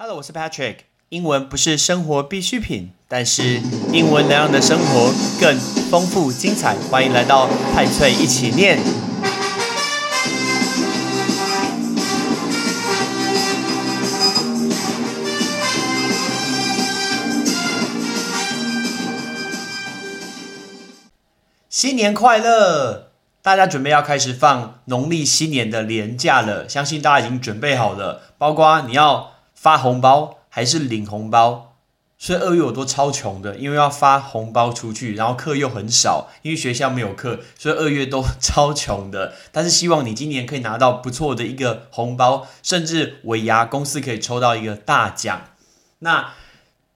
Hello，我是 Patrick。英文不是生活必需品，但是英文能让你的生活更丰富精彩。欢迎来到派翠一起念。新年快乐！大家准备要开始放农历新年的年假了，相信大家已经准备好了，包括你要发红包还是领红包。所以二月我都超穷的，因为要发红包出去，然后课又很少，因为学校没有课，所以二月都超穷的。但是希望你今年可以拿到不错的一个红包，甚至尾牙公司可以抽到一个大奖。那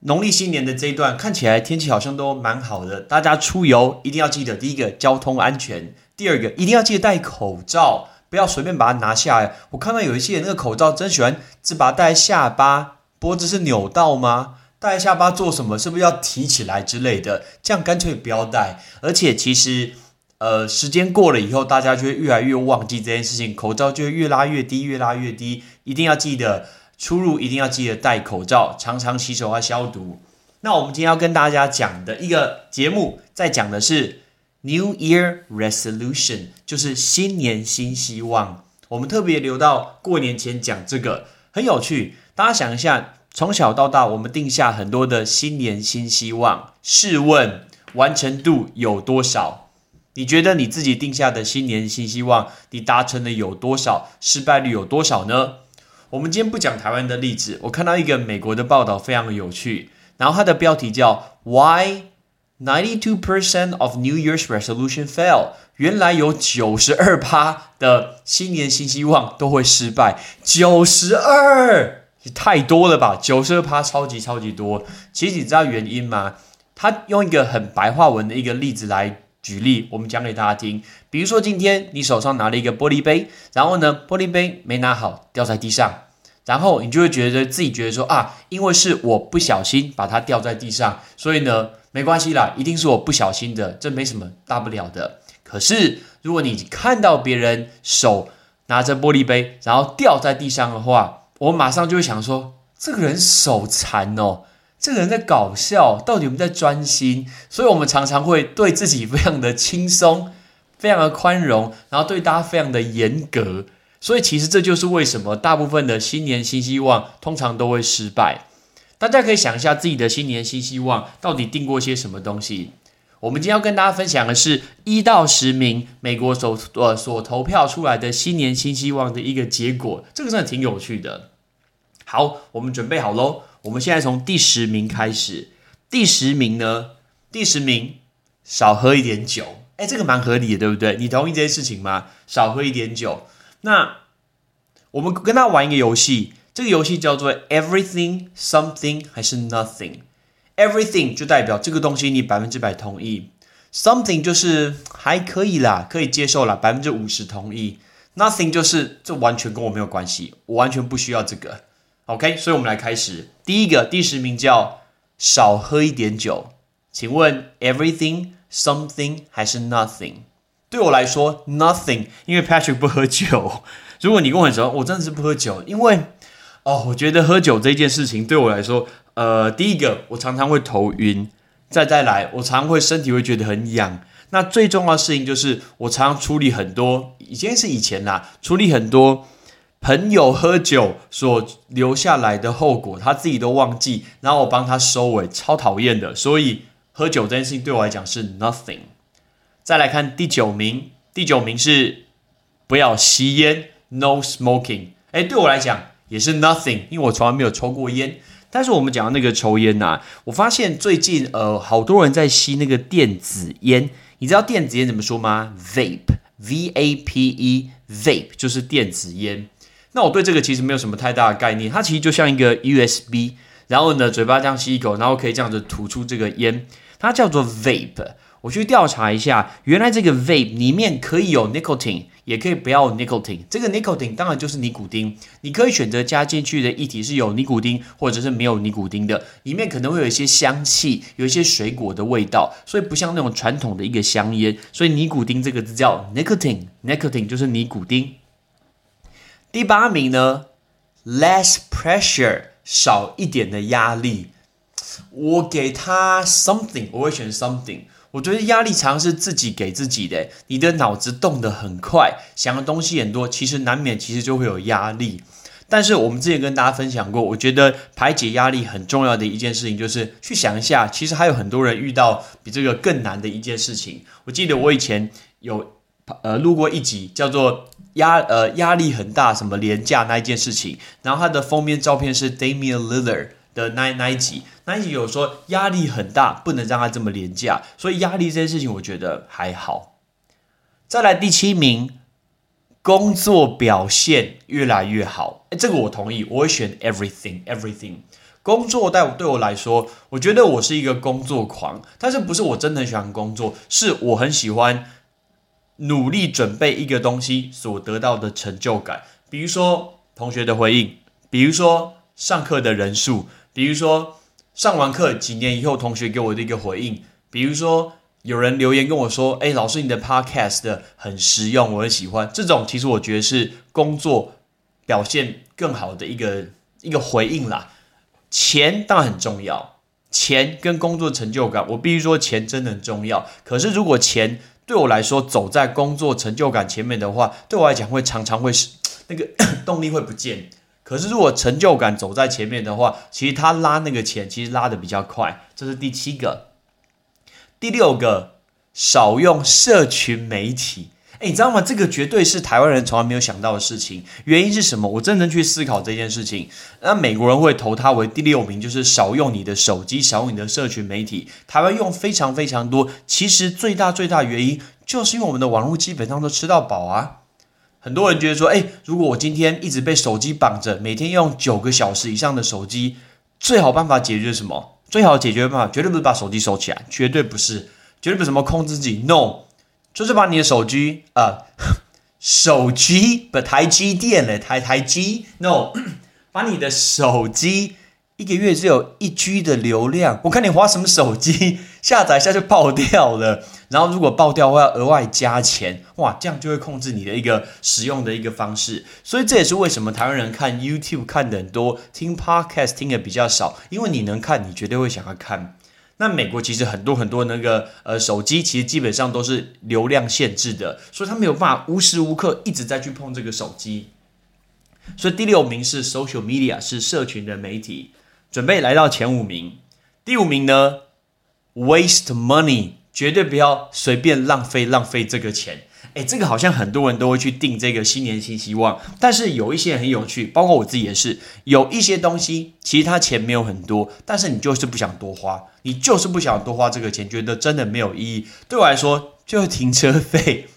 农历新年的这一段看起来天气好像都蛮好的，大家出游一定要记得第一个交通安全，第二个一定要记得戴口罩，不要随便把它拿下来。我看到有一些人那个口罩真喜欢只把它戴在下巴，脖子是扭到吗？戴在下巴做什么？是不是要提起来之类的？这样干脆不要戴。而且其实，呃，时间过了以后，大家就会越来越忘记这件事情，口罩就会越拉越低，越拉越低。一定要记得出入一定要记得戴口罩，常常洗手要消毒。那我们今天要跟大家讲的一个节目，在讲的是 New Year Resolution，就是新年新希望。我们特别留到过年前讲这个，很有趣。大家想一下。从小到大，我们定下很多的新年新希望。试问完成度有多少？你觉得你自己定下的新年新希望，你达成的有多少？失败率有多少呢？我们今天不讲台湾的例子。我看到一个美国的报道，非常有趣。然后它的标题叫 “Why ninety two percent of New Year's resolution fail”。原来有九十二趴的新年新希望都会失败。九十二也。太多了吧，九十二趴，超级超级多。其实你知道原因吗？他用一个很白话文的一个例子来举例，我们讲给大家听。比如说今天你手上拿了一个玻璃杯，然后呢，玻璃杯没拿好掉在地上，然后你就会觉得自己觉得说啊，因为是我不小心把它掉在地上，所以呢没关系啦，一定是我不小心的，这没什么大不了的。可是如果你看到别人手拿着玻璃杯，然后掉在地上的话，我马上就会想说，这个人手残哦，这个人在搞笑，到底有没有在专心？所以，我们常常会对自己非常的轻松，非常的宽容，然后对大家非常的严格。所以，其实这就是为什么大部分的新年新希望通常都会失败。大家可以想一下自己的新年新希望到底定过些什么东西。我们今天要跟大家分享的是一到十名美国所呃所投票出来的新年新希望的一个结果，这个真的挺有趣的。好，我们准备好喽。我们现在从第十名开始。第十名呢？第十名少喝一点酒。哎，这个蛮合理的，对不对？你同意这件事情吗？少喝一点酒。那我们跟他玩一个游戏，这个游戏叫做 Everything Something 还是 Nothing？Everything 就代表这个东西你百分之百同意，something 就是还可以啦，可以接受啦，百分之五十同意。Nothing 就是这完全跟我没有关系，我完全不需要这个。OK，所以我们来开始。第一个第十名叫少喝一点酒，请问 Everything something 还是 Nothing？对我来说 Nothing，因为 Patrick 不喝酒。如果你跟我很熟，我真的是不喝酒，因为哦，我觉得喝酒这件事情对我来说。呃，第一个，我常常会头晕，再再来，我常会身体会觉得很痒。那最重要的事情就是，我常常处理很多，以前是以前啦，处理很多朋友喝酒所留下来的后果，他自己都忘记，然后我帮他收尾，超讨厌的。所以喝酒这件事情对我来讲是 nothing。再来看第九名，第九名是不要吸烟，no smoking。哎，对我来讲也是 nothing，因为我从来没有抽过烟。但是我们讲到那个抽烟呐，我发现最近呃，好多人在吸那个电子烟。你知道电子烟怎么说吗？Vape，V A P E，Vape 就是电子烟。那我对这个其实没有什么太大的概念。它其实就像一个 USB，然后呢，嘴巴这样吸一口，然后可以这样子吐出这个烟，它叫做 Vape。我去调查一下，原来这个 Vape 里面可以有 nicotine。也可以不要 nicotine，这个 nicotine 当然就是尼古丁，你可以选择加进去的液体是有尼古丁或者是没有尼古丁的，里面可能会有一些香气，有一些水果的味道，所以不像那种传统的一个香烟，所以尼古丁这个字叫 nicotine，nicotine 就是尼古丁。第八名呢，less pressure 少一点的压力。我给他 something，我会选 something。我觉得压力常常是自己给自己的，你的脑子动得很快，想的东西很多，其实难免其实就会有压力。但是我们之前跟大家分享过，我觉得排解压力很重要的一件事情，就是去想一下，其实还有很多人遇到比这个更难的一件事情。我记得我以前有呃录过一集，叫做压呃压力很大什么廉价那一件事情，然后它的封面照片是 Damian Lillard 的那那一集，那一集有说压力很大，不能让它这么廉价，所以压力这件事情我觉得还好。再来第七名。工作表现越来越好，哎，这个我同意，我会选 everything everything。工作对对我来说，我觉得我是一个工作狂，但是不是我真的很喜欢工作，是我很喜欢努力准备一个东西所得到的成就感。比如说同学的回应，比如说上课的人数，比如说上完课几年以后同学给我的一个回应，比如说。有人留言跟我说：“哎，老师，你的 podcast 很实用，我很喜欢。”这种其实我觉得是工作表现更好的一个一个回应啦。钱当然很重要，钱跟工作成就感，我必须说钱真的很重要。可是如果钱对我来说走在工作成就感前面的话，对我来讲会常常会是那个 动力会不见。可是如果成就感走在前面的话，其实他拉那个钱其实拉的比较快。这是第七个。第六个，少用社群媒体。哎，你知道吗？这个绝对是台湾人从来没有想到的事情。原因是什么？我真去思考这件事情。那美国人会投他为第六名，就是少用你的手机，少用你的社群媒体。台湾用非常非常多。其实最大最大原因，就是因为我们的网络基本上都吃到饱啊。很多人觉得说，哎，如果我今天一直被手机绑着，每天用九个小时以上的手机，最好办法解决什么？最好解决办法绝对不是把手机收起来，绝对不是，绝对不是什么控制自己，no，就是把你的手机啊，手机不台积电嘞，台台机，no，把你的手机。一个月只有一 G 的流量，我看你花什么手机下载一下就爆掉了，然后如果爆掉，我要额外加钱，哇，这样就会控制你的一个使用的一个方式。所以这也是为什么台湾人看 YouTube 看的很多，听 Podcast 听的比较少，因为你能看，你绝对会想要看。那美国其实很多很多那个呃手机，其实基本上都是流量限制的，所以他没有办法无时无刻一直在去碰这个手机。所以第六名是 Social Media，是社群的媒体。准备来到前五名，第五名呢？Waste money，绝对不要随便浪费浪费这个钱。哎，这个好像很多人都会去定这个新年新希望，但是有一些很有趣，包括我自己也是，有一些东西其实它钱没有很多，但是你就是不想多花，你就是不想多花这个钱，觉得真的没有意义。对我来说，就是停车费。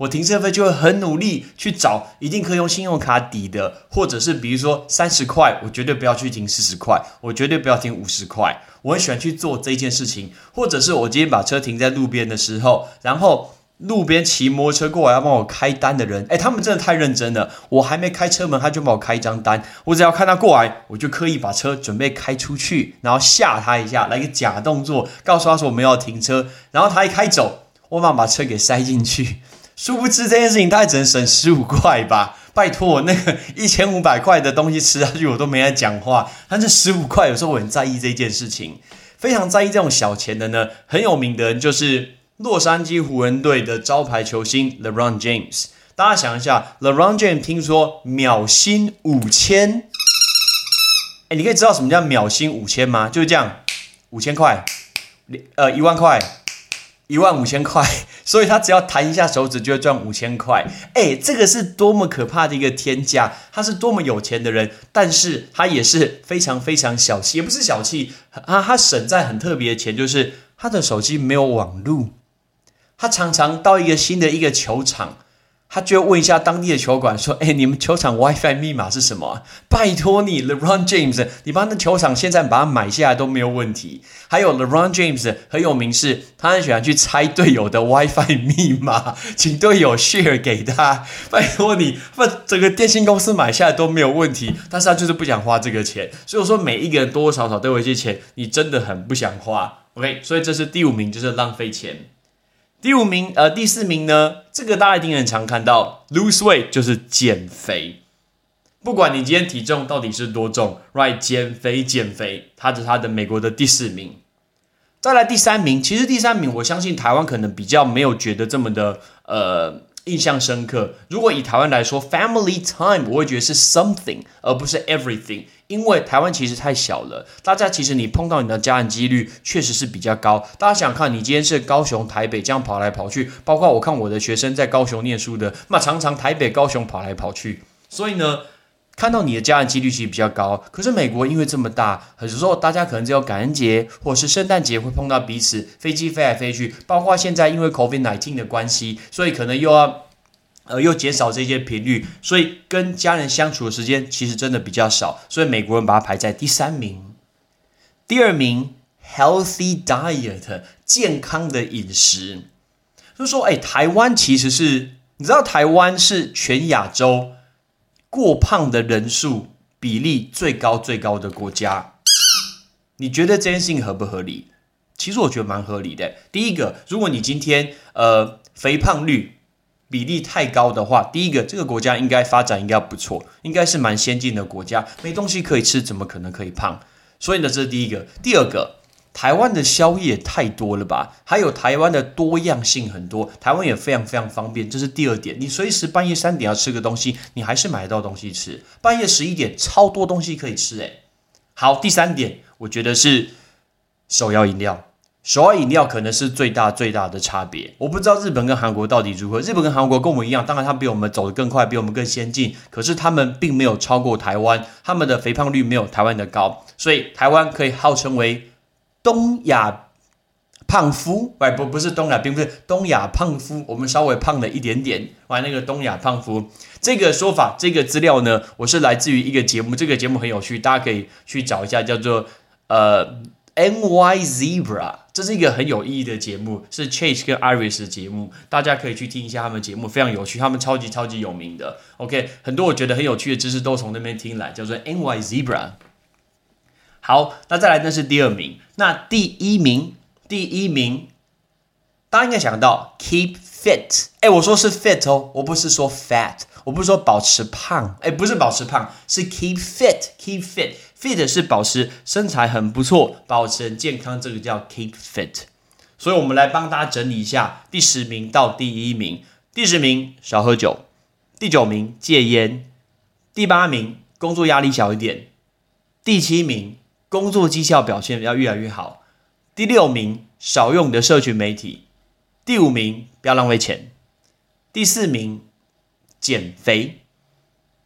我停车费就会很努力去找，一定可以用信用卡抵的，或者是比如说三十块，我绝对不要去停四十块，我绝对不要停五十块。我很喜欢去做这件事情，或者是我今天把车停在路边的时候，然后路边骑摩托车过来要帮我开单的人，哎，他们真的太认真了。我还没开车门，他就帮我开一张单。我只要看他过来，我就刻意把车准备开出去，然后吓他一下，来个假动作，告诉他说我们要停车。然后他一开走，我马上把车给塞进去。殊不知这件事情，他只能省十五块吧？拜托，那个一千五百块的东西吃下去，我都没在讲话。但是十五块，有时候我很在意这件事情，非常在意这种小钱的呢。很有名的人就是洛杉矶湖人队的招牌球星 LeBron James。大家想一下，LeBron James 听说秒薪五千，哎，你可以知道什么叫秒薪五千吗？就是这样，五千块，呃，一万块。一万五千块，所以他只要弹一下手指就会赚五千块。哎，这个是多么可怕的一个天价！他是多么有钱的人，但是他也是非常非常小气，也不是小气啊，他省在很特别的钱，就是他的手机没有网路，他常常到一个新的一个球场。他就问一下当地的球馆说：“哎，你们球场 WiFi 密码是什么？拜托你，LeBron James，你把那球场现在把它买下来都没有问题。还有 LeBron James 很有名，是他很喜欢去猜队友的 WiFi 密码，请队友 share 给他。拜托你，把整个电信公司买下来都没有问题，但是他就是不想花这个钱。所以我说，每一个人多多少少都有一些钱，你真的很不想花。OK，所以这是第五名，就是浪费钱。”第五名，呃，第四名呢？这个大家一定很常看到，lose weight 就是减肥。不管你今天体重到底是多重，right？减肥减肥，它是它的美国的第四名。再来第三名，其实第三名我相信台湾可能比较没有觉得这么的呃印象深刻。如果以台湾来说，family time 我会觉得是 something 而不是 everything，因为台湾其实太小了，大家其实你碰到你的家人几率确实是比较高。大家想看，你今天是高雄、台北这样跑来跑去，包括我看我的学生在高雄念书的，那常常台北、高雄跑来跑去，所以呢。看到你的家人几率其实比较高，可是美国因为这么大，很多时候大家可能只有感恩节或是圣诞节会碰到彼此，飞机飞来飞去，包括现在因为 COVID nineteen 的关系，所以可能又要呃又减少这些频率，所以跟家人相处的时间其实真的比较少，所以美国人把它排在第三名。第二名，healthy diet，健康的饮食，就说，哎，台湾其实是你知道台湾是全亚洲。过胖的人数比例最高最高的国家，你觉得这件事情合不合理？其实我觉得蛮合理的。第一个，如果你今天呃肥胖率比例太高的话，第一个这个国家应该发展应该不错，应该是蛮先进的国家，没东西可以吃，怎么可能可以胖？所以呢，这是第一个。第二个。台湾的宵夜太多了吧？还有台湾的多样性很多，台湾也非常非常方便，这是第二点。你随时半夜三点要吃个东西，你还是买得到东西吃。半夜十一点超多东西可以吃，诶。好，第三点，我觉得是手摇饮料。手摇饮料可能是最大最大的差别。我不知道日本跟韩国到底如何。日本跟韩国跟我们一样，当然他比我们走得更快，比我们更先进。可是他们并没有超过台湾，他们的肥胖率没有台湾的高，所以台湾可以号称为。东亚胖夫，哎不不是东亚，并不是东亚胖夫，我们稍微胖了一点点。玩那个东亚胖夫这个说法，这个资料呢，我是来自于一个节目，这个节目很有趣，大家可以去找一下，叫做呃 NY Zebra，这是一个很有意义的节目，是 Chase 跟 Iris 的节目，大家可以去听一下他们节目，非常有趣，他们超级超级有名的。OK，很多我觉得很有趣的知识都从那边听来，叫做 NY Zebra。好，那再来，那是第二名。那第一名，第一名，大家应该想到 keep fit。哎，我说是 fit 哦，我不是说 fat，我不是说保持胖。哎，不是保持胖，是 keep fit，keep fit。fit 是保持身材很不错，保持健康，这个叫 keep fit。所以，我们来帮大家整理一下，第十名到第一名。第十名少喝酒，第九名戒烟，第八名工作压力小一点，第七名。工作绩效表现要越来越好。第六名，少用你的社群媒体。第五名，不要浪费钱。第四名，减肥。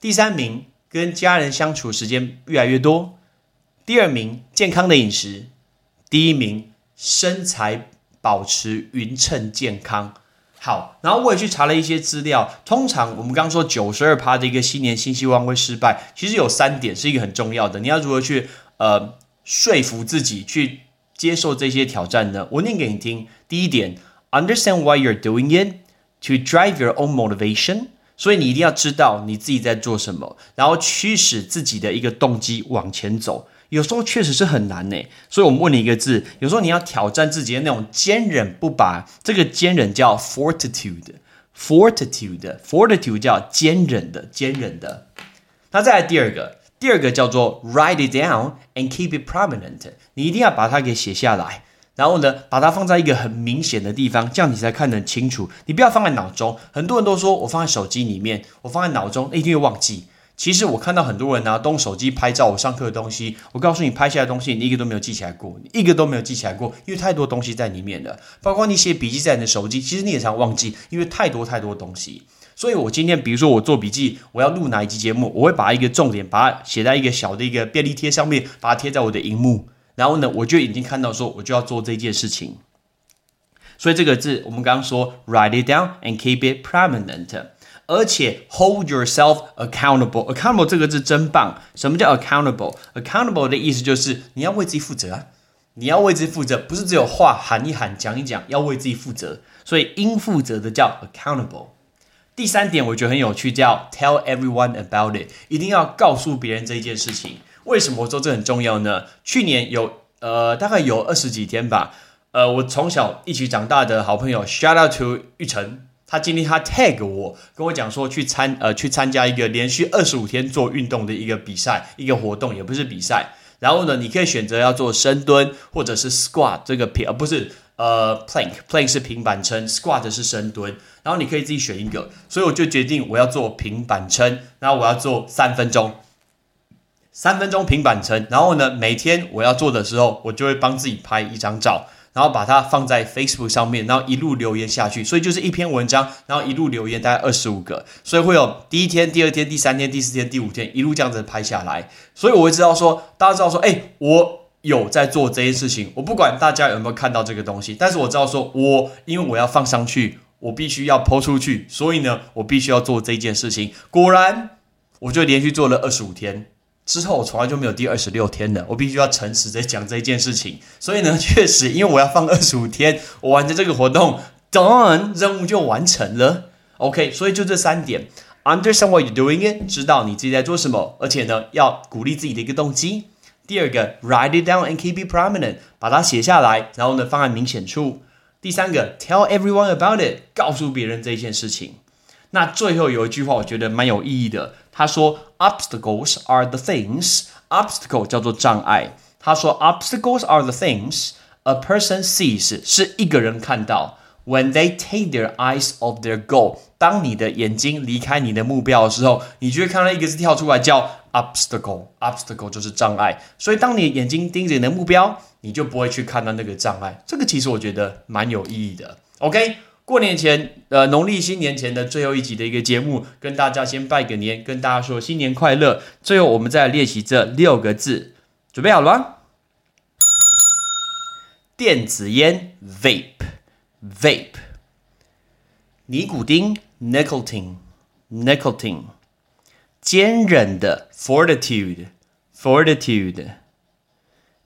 第三名，跟家人相处时间越来越多。第二名，健康的饮食。第一名，身材保持匀称健康。好，然后我也去查了一些资料。通常我们刚刚说九十二趴的一个新年新希望会失败，其实有三点是一个很重要的。你要如何去？呃，说服自己去接受这些挑战呢？我念给你听。第一点，understand why you're doing it to drive your own motivation。所以你一定要知道你自己在做什么，然后驱使自己的一个动机往前走。有时候确实是很难呢。所以我们问你一个字，有时候你要挑战自己的那种坚忍不拔。这个坚忍叫 fortitude，fortitude，fortitude 叫坚忍的，坚忍的。那再来第二个。第二个叫做 write it down and keep it prominent，你一定要把它给写下来，然后呢，把它放在一个很明显的地方，这样你才看得清楚。你不要放在脑中，很多人都说我放在手机里面，我放在脑中一定会忘记。其实我看到很多人拿动手机拍照，我上课的东西，我告诉你，拍下来的东西你一个都没有记起来过，你一个都没有记起来过，因为太多东西在里面了。包括你写笔记在你的手机，其实你也常忘记，因为太多太多东西。所以，我今天比如说我做笔记，我要录哪一集节目，我会把一个重点把它写在一个小的一个便利贴上面，把它贴在我的荧幕，然后呢，我就已经看到说我就要做这件事情。所以这个字我们刚刚说 write it down and keep it prominent，而且 hold yourself accountable。accountable 这个字真棒。什么叫 accountable？accountable 的意思就是你要为自己负责啊，你要为自己负责，不是只有话喊一喊讲一讲，要为自己负责。所以应负责的叫 accountable。第三点我觉得很有趣，叫 tell everyone about it，一定要告诉别人这件事情。为什么我说这很重要呢？去年有呃大概有二十几天吧，呃我从小一起长大的好朋友，shout out to 玉成。他今天他 tag 我，跟我讲说去参呃去参加一个连续二十五天做运动的一个比赛，一个活动，也不是比赛。然后呢，你可以选择要做深蹲或者是 squat 这个平，而不是呃 plank，plank 是平板撑，squat 是深蹲。然后你可以自己选一个，所以我就决定我要做平板撑，然后我要做三分钟，三分钟平板撑。然后呢，每天我要做的时候，我就会帮自己拍一张照。然后把它放在 Facebook 上面，然后一路留言下去，所以就是一篇文章，然后一路留言，大概二十五个，所以会有第一天、第二天、第三天、第四天、第五天，一路这样子拍下来，所以我会知道说，大家知道说，哎，我有在做这件事情，我不管大家有没有看到这个东西，但是我知道说，我因为我要放上去，我必须要抛出去，所以呢，我必须要做这件事情。果然，我就连续做了二十五天。之后我从来就没有第二十六天了，我必须要诚实的讲这件事情。所以呢，确实，因为我要放二十五天，我完成这个活动，done，任务就完成了。OK，所以就这三点：understand what you're doing，知道你自己在做什么，而且呢，要鼓励自己的一个动机。第二个，write it down and keep it prominent，把它写下来，然后呢，放在明显处。第三个，tell everyone about it，告诉别人这件事情。那最后有一句话，我觉得蛮有意义的。他说：“Obstacles are the things. Obstacle 叫做障碍。他说：‘Obstacles are the things a person sees 是一个人看到。When they take their eyes off their goal，当你的眼睛离开你的目标的时候，你就会看到一个字跳出来叫 obstacle。obstacle 就是障碍。所以当你眼睛盯着你的目标，你就不会去看到那个障碍。这个其实我觉得蛮有意义的。OK。”过年前，呃，农历新年前的最后一集的一个节目，跟大家先拜个年，跟大家说新年快乐。最后，我们再来练习这六个字，准备好了吗？电子烟，vape，vape；尼古丁，nicotine，nicotine；坚韧的，fortitude，fortitude；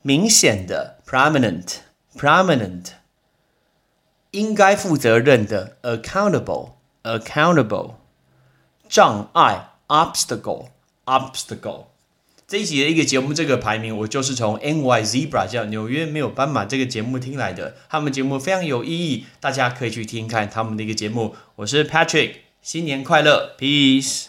明显的，prominent，prominent。应该负责任的，accountable，accountable，障碍，obstacle，obstacle。这一集的一个节目，这个排名我就是从 N Y Zebra 叫纽约没有斑马这个节目听来的。他们节目非常有意义，大家可以去听看他们的一个节目。我是 Patrick，新年快乐，Peace。